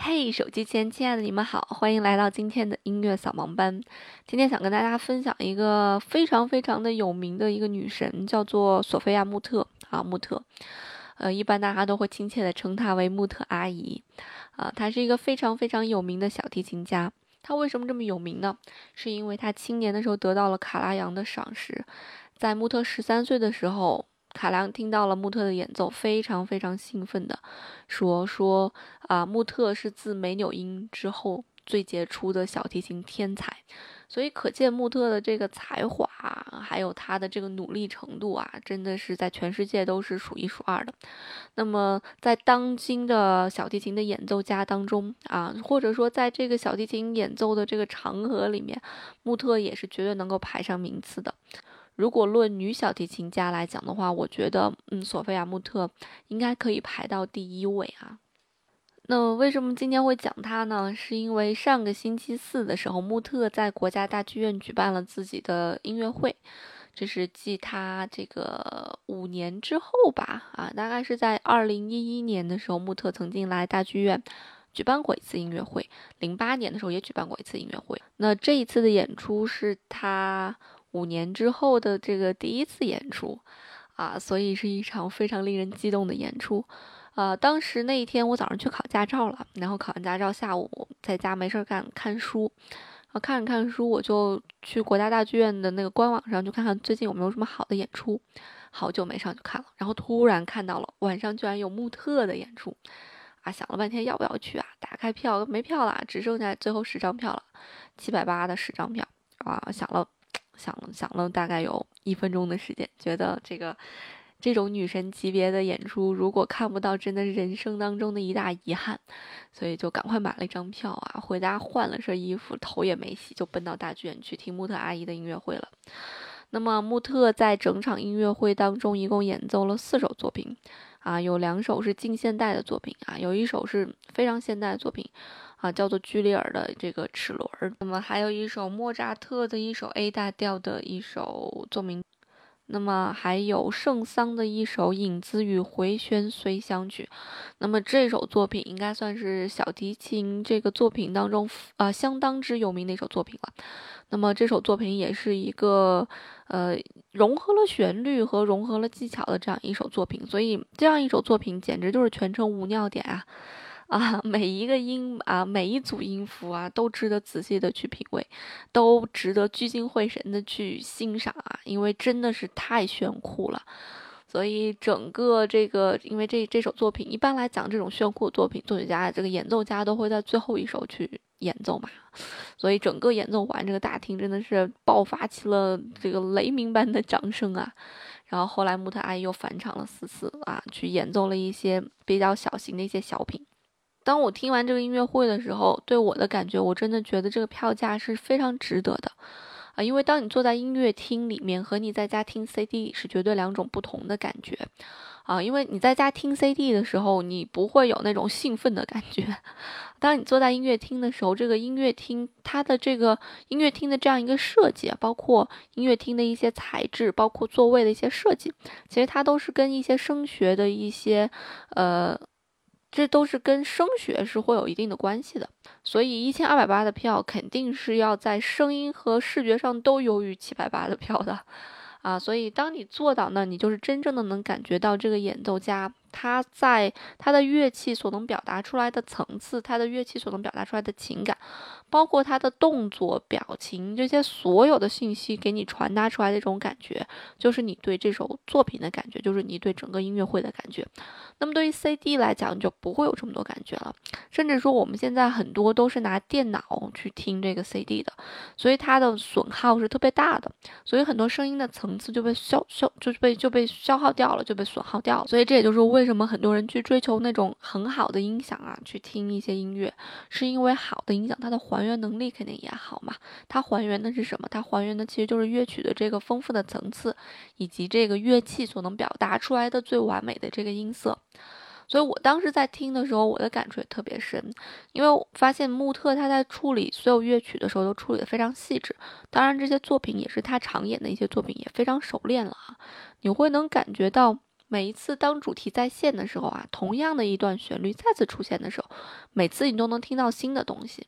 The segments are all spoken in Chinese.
嘿，手机前亲爱的你们好，欢迎来到今天的音乐扫盲班。今天想跟大家分享一个非常非常的有名的一个女神，叫做索菲亚穆特啊，穆特。呃，一般大家都会亲切的称她为穆特阿姨啊。她是一个非常非常有名的小提琴家。她为什么这么有名呢？是因为她青年的时候得到了卡拉扬的赏识，在穆特十三岁的时候。卡良听到了穆特的演奏，非常非常兴奋的说：“说啊，穆特是自梅纽因之后最杰出的小提琴天才，所以可见穆特的这个才华，还有他的这个努力程度啊，真的是在全世界都是数一数二的。那么，在当今的小提琴的演奏家当中啊，或者说在这个小提琴演奏的这个长河里面，穆特也是绝对能够排上名次的。”如果论女小提琴家来讲的话，我觉得，嗯，索菲亚穆特应该可以排到第一位啊。那为什么今天会讲她呢？是因为上个星期四的时候，穆特在国家大剧院举办了自己的音乐会，这是继他这个五年之后吧，啊，大概是在二零一一年的时候，穆特曾经来大剧院举办过一次音乐会，零八年的时候也举办过一次音乐会。那这一次的演出是他。五年之后的这个第一次演出，啊，所以是一场非常令人激动的演出，啊，当时那一天我早上去考驾照了，然后考完驾照下午在家没事干看书，啊，看着看书我就去国家大剧院的那个官网上就看看最近有没有什么好的演出，好久没上去看了，然后突然看到了晚上居然有穆特的演出，啊，想了半天要不要去啊？打开票没票了，只剩下最后十张票了，七百八的十张票，啊，想了。想了想了，大概有一分钟的时间，觉得这个这种女神级别的演出，如果看不到，真的是人生当中的一大遗憾。所以就赶快买了一张票啊，回家换了身衣服，头也没洗，就奔到大剧院去听穆特阿姨的音乐会了。那么穆特在整场音乐会当中，一共演奏了四首作品，啊，有两首是近现代的作品啊，有一首是非常现代的作品。啊，叫做居里尔的这个齿轮，那么还有一首莫扎特的一首 A 大调的一首奏鸣，那么还有圣桑的一首影子与回旋随想曲，那么这首作品应该算是小提琴这个作品当中啊相当之有名的一首作品了。那么这首作品也是一个呃融合了旋律和融合了技巧的这样一首作品，所以这样一首作品简直就是全程无尿点啊。啊，每一个音啊，每一组音符啊，都值得仔细的去品味，都值得聚精会神的去欣赏啊，因为真的是太炫酷了。所以整个这个，因为这这首作品，一般来讲，这种炫酷作品，作曲家这个演奏家都会在最后一首去演奏嘛。所以整个演奏完，这个大厅真的是爆发起了这个雷鸣般的掌声啊。然后后来穆特阿姨又返场了四次啊，去演奏了一些比较小型的一些小品。当我听完这个音乐会的时候，对我的感觉，我真的觉得这个票价是非常值得的，啊，因为当你坐在音乐厅里面和你在家听 CD 是绝对两种不同的感觉，啊，因为你在家听 CD 的时候，你不会有那种兴奋的感觉，当你坐在音乐厅的时候，这个音乐厅它的这个音乐厅的这样一个设计啊，包括音乐厅的一些材质，包括座位的一些设计，其实它都是跟一些声学的一些，呃。这都是跟声学是会有一定的关系的，所以一千二百八的票肯定是要在声音和视觉上都优于七百八的票的，啊，所以当你做到那，你就是真正的能感觉到这个演奏家。他在他的乐器所能表达出来的层次，他的乐器所能表达出来的情感，包括他的动作、表情这些所有的信息给你传达出来的这种感觉，就是你对这首作品的感觉，就是你对整个音乐会的感觉。那么对于 CD 来讲，就不会有这么多感觉了。甚至说我们现在很多都是拿电脑去听这个 CD 的，所以它的损耗是特别大的，所以很多声音的层次就被消消就被就被消耗掉了，就被损耗掉了。所以这也就是为为什么很多人去追求那种很好的音响啊？去听一些音乐，是因为好的音响它的还原能力肯定也好嘛。它还原的是什么？它还原的其实就是乐曲的这个丰富的层次，以及这个乐器所能表达出来的最完美的这个音色。所以我当时在听的时候，我的感触也特别深，因为我发现穆特他在处理所有乐曲的时候都处理的非常细致。当然，这些作品也是他常演的一些作品，也非常熟练了啊。你会能感觉到。每一次当主题再现的时候啊，同样的一段旋律再次出现的时候，每次你都能听到新的东西。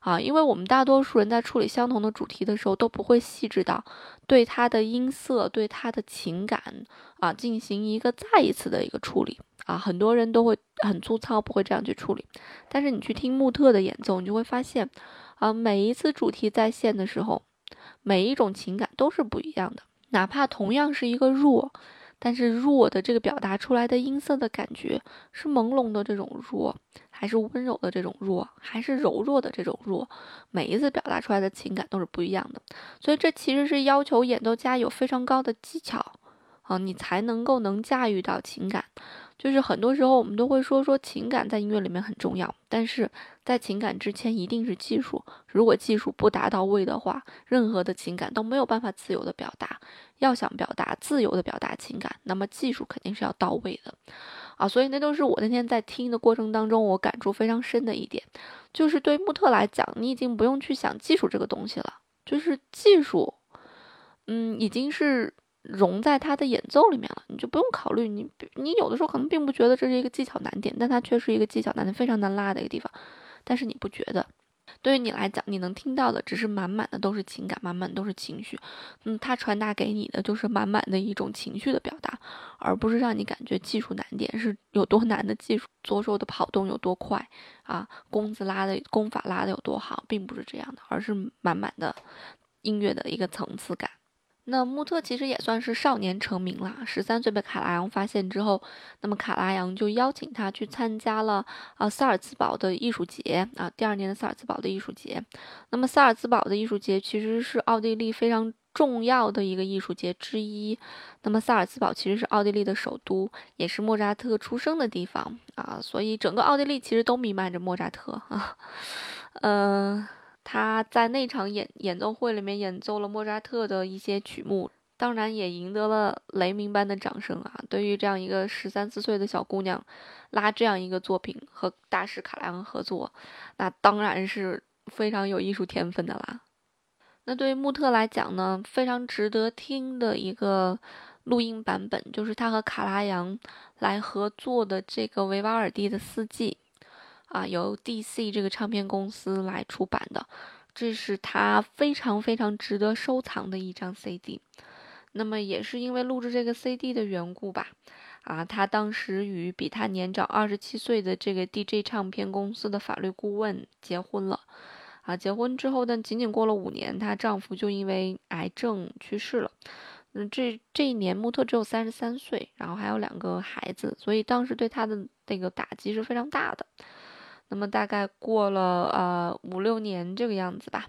啊，因为我们大多数人在处理相同的主题的时候，都不会细致到对它的音色、对它的情感啊进行一个再一次的一个处理啊。很多人都会很粗糙，不会这样去处理。但是你去听穆特的演奏，你就会发现，啊，每一次主题再现的时候，每一种情感都是不一样的，哪怕同样是一个弱。但是弱的这个表达出来的音色的感觉是朦胧的这种弱，还是温柔的这种弱，还是柔弱的这种弱？每一次表达出来的情感都是不一样的，所以这其实是要求演奏家有非常高的技巧啊，你才能够能驾驭到情感。就是很多时候我们都会说说情感在音乐里面很重要，但是在情感之前一定是技术。如果技术不达到位的话，任何的情感都没有办法自由的表达。要想表达自由的表达情感，那么技术肯定是要到位的啊。所以那都是我那天在听的过程当中，我感触非常深的一点，就是对穆特来讲，你已经不用去想技术这个东西了，就是技术，嗯，已经是。融在他的演奏里面了，你就不用考虑你，你有的时候可能并不觉得这是一个技巧难点，但它却是一个技巧难点非常难拉的一个地方。但是你不觉得，对于你来讲，你能听到的只是满满的都是情感，满满都是情绪。嗯，它传达给你的就是满满的一种情绪的表达，而不是让你感觉技术难点是有多难的技术，左手的跑动有多快啊，弓子拉的弓法拉的有多好，并不是这样的，而是满满的音乐的一个层次感。那穆特其实也算是少年成名了，十三岁被卡拉扬发现之后，那么卡拉扬就邀请他去参加了啊萨尔茨堡的艺术节啊，第二年的萨尔茨堡的艺术节。那么萨尔茨堡的艺术节其实是奥地利非常重要的一个艺术节之一。那么萨尔茨堡其实是奥地利的首都，也是莫扎特出生的地方啊，所以整个奥地利其实都弥漫着莫扎特啊，嗯。他在那场演演奏会里面演奏了莫扎特的一些曲目，当然也赢得了雷鸣般的掌声啊！对于这样一个十三四岁的小姑娘，拉这样一个作品和大师卡拉扬合作，那当然是非常有艺术天分的啦。那对于穆特来讲呢，非常值得听的一个录音版本，就是他和卡拉扬来合作的这个维瓦尔第的四季。啊，由 DC 这个唱片公司来出版的，这是他非常非常值得收藏的一张 CD。那么也是因为录制这个 CD 的缘故吧，啊，他当时与比他年长二十七岁的这个 DJ 唱片公司的法律顾问结婚了。啊，结婚之后呢，仅仅过了五年，她丈夫就因为癌症去世了。嗯，这这一年穆特只有三十三岁，然后还有两个孩子，所以当时对他的那个打击是非常大的。那么大概过了呃五六年这个样子吧，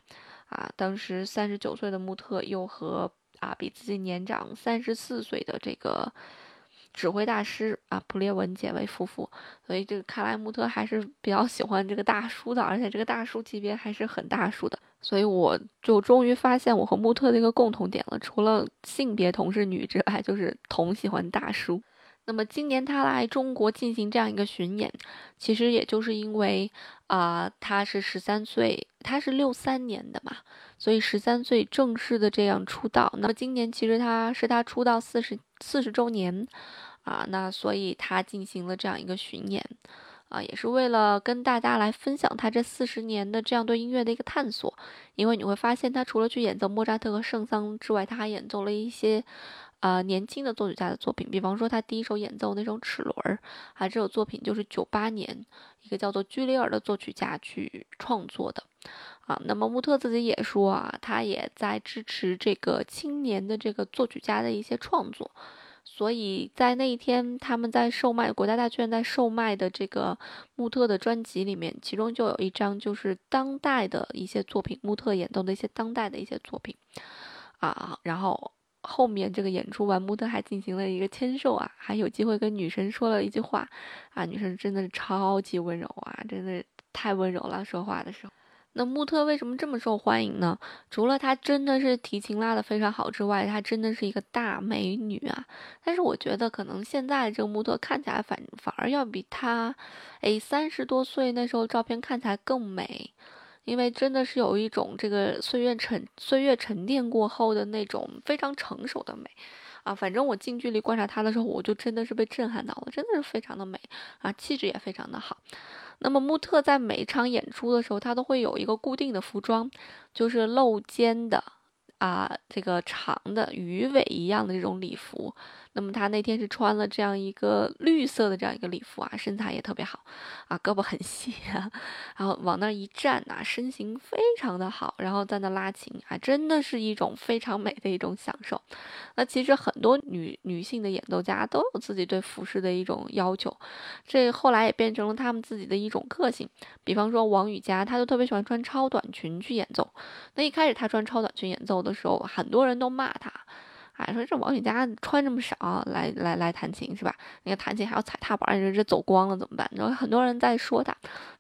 啊，当时三十九岁的穆特又和啊比自己年长三十四岁的这个指挥大师啊普列文结为夫妇，所以这个看来穆特还是比较喜欢这个大叔的，而且这个大叔级别还是很大叔的，所以我就终于发现我和穆特的一个共同点了，除了性别同是女之外，就是同喜欢大叔。那么今年他来中国进行这样一个巡演，其实也就是因为啊，他是十三岁，他是六三年的嘛，所以十三岁正式的这样出道。那么今年其实他是他出道四十四十周年啊，那所以他进行了这样一个巡演啊，也是为了跟大家来分享他这四十年的这样对音乐的一个探索。因为你会发现，他除了去演奏莫扎特和圣桑之外，他还演奏了一些。啊，年轻的作曲家的作品，比方说他第一首演奏那首齿轮儿，啊，这首作品就是九八年一个叫做居里尔的作曲家去创作的，啊，那么穆特自己也说啊，他也在支持这个青年的这个作曲家的一些创作，所以在那一天他们在售卖国家大剧院在售卖的这个穆特的专辑里面，其中就有一张就是当代的一些作品，穆特演奏的一些当代的一些作品，啊，然后。后面这个演出完，穆特还进行了一个签售啊，还有机会跟女神说了一句话啊，女神真的是超级温柔啊，真的太温柔了，说话的时候。那穆特为什么这么受欢迎呢？除了她真的是提琴拉的非常好之外，她真的是一个大美女啊。但是我觉得可能现在这个穆特看起来反反而要比她，哎，三十多岁那时候照片看起来更美。因为真的是有一种这个岁月沉岁月沉淀过后的那种非常成熟的美，啊，反正我近距离观察她的时候，我就真的是被震撼到了，真的是非常的美啊，气质也非常的好。那么穆特在每一场演出的时候，他都会有一个固定的服装，就是露肩的。啊，这个长的鱼尾一样的这种礼服，那么他那天是穿了这样一个绿色的这样一个礼服啊，身材也特别好啊，胳膊很细啊，然后往那一站呐，身形非常的好，然后在那拉琴啊，真的是一种非常美的一种享受。那其实很多女女性的演奏家都有自己对服饰的一种要求，这后来也变成了他们自己的一种个性。比方说王羽佳，她就特别喜欢穿超短裙去演奏。那一开始她穿超短裙演奏的时候，很多人都骂她。说这王羽佳穿这么少来来来弹琴是吧？那个弹琴还要踩踏板，这这走光了怎么办？然后很多人在说她，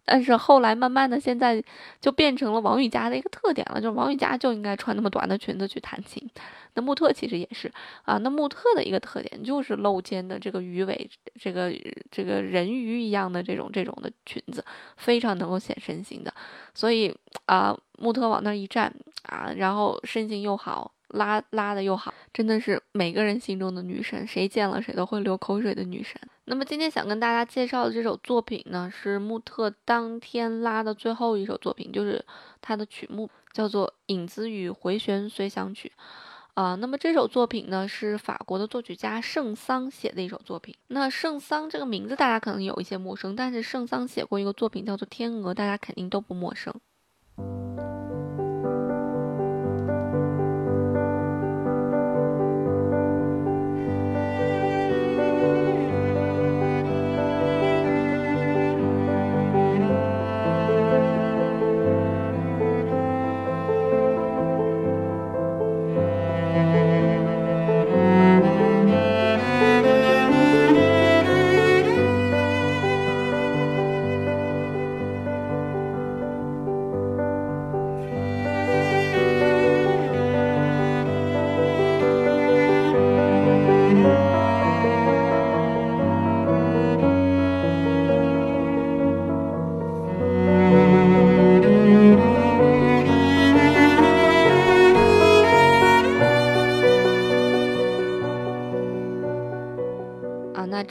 但是后来慢慢的，现在就变成了王羽佳的一个特点了，就是王羽佳就应该穿那么短的裙子去弹琴。那穆特其实也是啊，那穆特的一个特点就是露肩的这个鱼尾，这个这个人鱼一样的这种这种的裙子，非常能够显身形的。所以啊，穆特往那一站啊，然后身形又好。拉拉的又好，真的是每个人心中的女神，谁见了谁都会流口水的女神。那么今天想跟大家介绍的这首作品呢，是穆特当天拉的最后一首作品，就是他的曲目叫做《影子与回旋随想曲》啊。那么这首作品呢，是法国的作曲家圣桑写的一首作品。那圣桑这个名字大家可能有一些陌生，但是圣桑写过一个作品叫做《天鹅》，大家肯定都不陌生。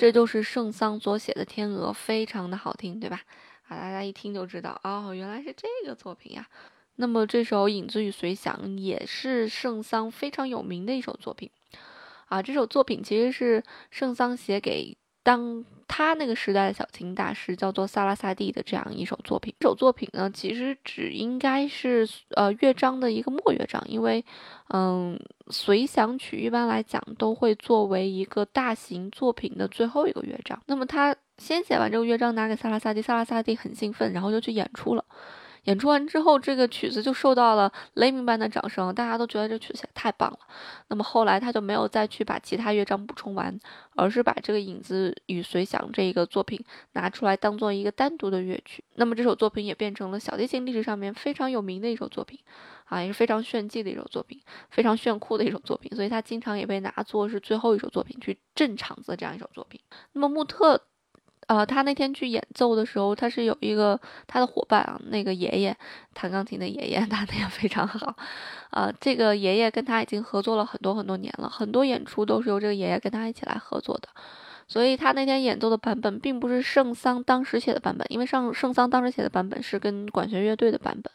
这就是圣桑所写的《天鹅》，非常的好听，对吧？啊，大家一听就知道，哦，原来是这个作品呀。那么这首《影子与随想》也是圣桑非常有名的一首作品，啊，这首作品其实是圣桑写给。当他那个时代的小提琴大师叫做萨拉萨蒂的这样一首作品，这首作品呢，其实只应该是呃乐章的一个末乐章，因为嗯随想曲一般来讲都会作为一个大型作品的最后一个乐章。那么他先写完这个乐章拿给萨拉萨蒂，萨拉萨蒂很兴奋，然后就去演出了。演出完之后，这个曲子就受到了雷鸣般的掌声，大家都觉得这曲子太棒了。那么后来他就没有再去把其他乐章补充完，而是把这个《影子与随想》这个作品拿出来当做一个单独的乐曲。那么这首作品也变成了小提琴历史上面非常有名的一首作品，啊，也是非常炫技的一首作品，非常炫酷的一首作品。所以它经常也被拿作是最后一首作品去镇场子的这样一首作品。那么穆特。呃，他那天去演奏的时候，他是有一个他的伙伴啊，那个爷爷弹钢琴的爷爷 弹的也非常好，啊，这个爷爷跟他已经合作了很多很多年了，很多演出都是由这个爷爷跟他一起来合作的，所以他那天演奏的版本并不是圣桑当时写的版本，因为上圣桑当时写的版本是跟管弦乐队的版本。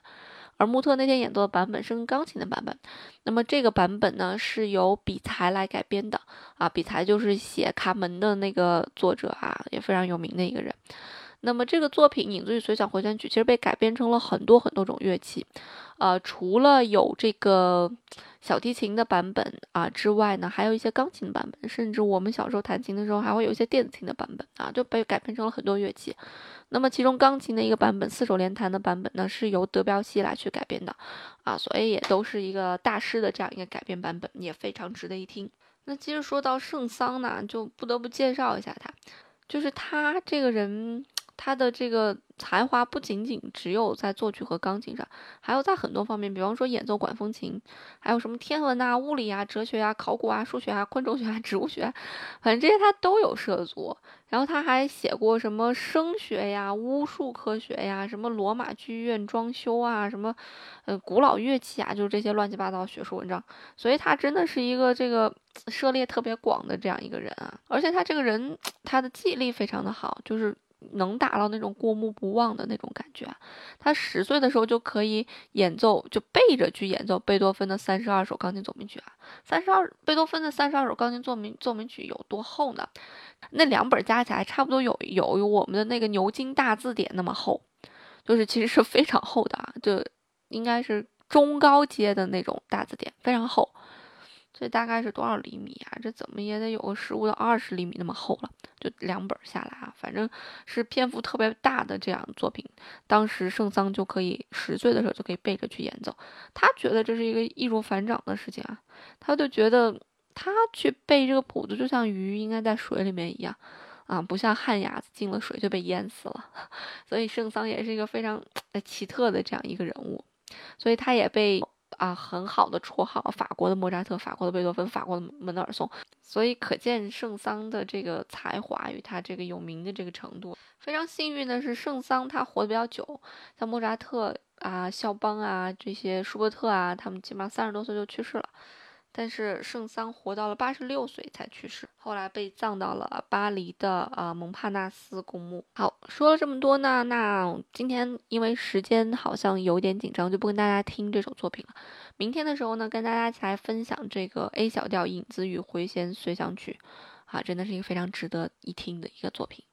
而穆特那天演奏的版本是钢琴的版本，那么这个版本呢是由比才来改编的啊，比才就是写卡门的那个作者啊，也非常有名的一个人。那么这个作品《影子与随想回旋曲》其实被改编成了很多很多种乐器，呃，除了有这个小提琴的版本啊之外呢，还有一些钢琴版本，甚至我们小时候弹琴的时候还会有一些电子琴的版本啊，就被改编成了很多乐器。那么其中钢琴的一个版本，四手联弹的版本呢，是由德彪西来去改编的啊，所以也都是一个大师的这样一个改编版本，也非常值得一听。那其实说到圣桑呢，就不得不介绍一下他，就是他这个人。他的这个才华不仅仅只有在作曲和钢琴上，还有在很多方面，比方说演奏管风琴，还有什么天文啊、物理啊、哲学啊、考古啊、数学啊、昆虫学啊、植物学，反正这些他都有涉足。然后他还写过什么声学呀、巫术科学呀、什么罗马剧院装修啊、什么呃古老乐器啊，就是这些乱七八糟学术文章。所以他真的是一个这个涉猎特别广的这样一个人啊，而且他这个人他的记忆力非常的好，就是。能达到那种过目不忘的那种感觉。他十岁的时候就可以演奏，就背着去演奏贝多芬的三十二首钢琴奏鸣曲啊。三十二，贝多芬的三十二首钢琴奏鸣奏鸣曲有多厚呢？那两本加起来差不多有有我们的那个牛津大字典那么厚，就是其实是非常厚的啊，就应该是中高阶的那种大字典，非常厚。这大概是多少厘米啊？这怎么也得有个十五到二十厘米那么厚了，就两本下来啊，反正是篇幅特别大的这样作品。当时圣桑就可以十岁的时候就可以背着去演奏，他觉得这是一个易如反掌的事情啊，他就觉得他去背这个谱子就像鱼应该在水里面一样啊，不像旱鸭子进了水就被淹死了。所以圣桑也是一个非常 奇特的这样一个人物，所以他也被。啊，很好的绰号，法国的莫扎特，法国的贝多芬，法国的门德尔松，所以可见圣桑的这个才华与他这个有名的这个程度。非常幸运的是，圣桑他活得比较久，像莫扎特啊、肖邦啊这些，舒伯特啊，他们基本上三十多岁就去世了。但是圣桑活到了八十六岁才去世，后来被葬到了巴黎的呃蒙帕纳斯公墓。好，说了这么多呢，那今天因为时间好像有点紧张，就不跟大家听这首作品了。明天的时候呢，跟大家一起来分享这个 A 小调影子与回弦随想曲，啊，真的是一个非常值得一听的一个作品。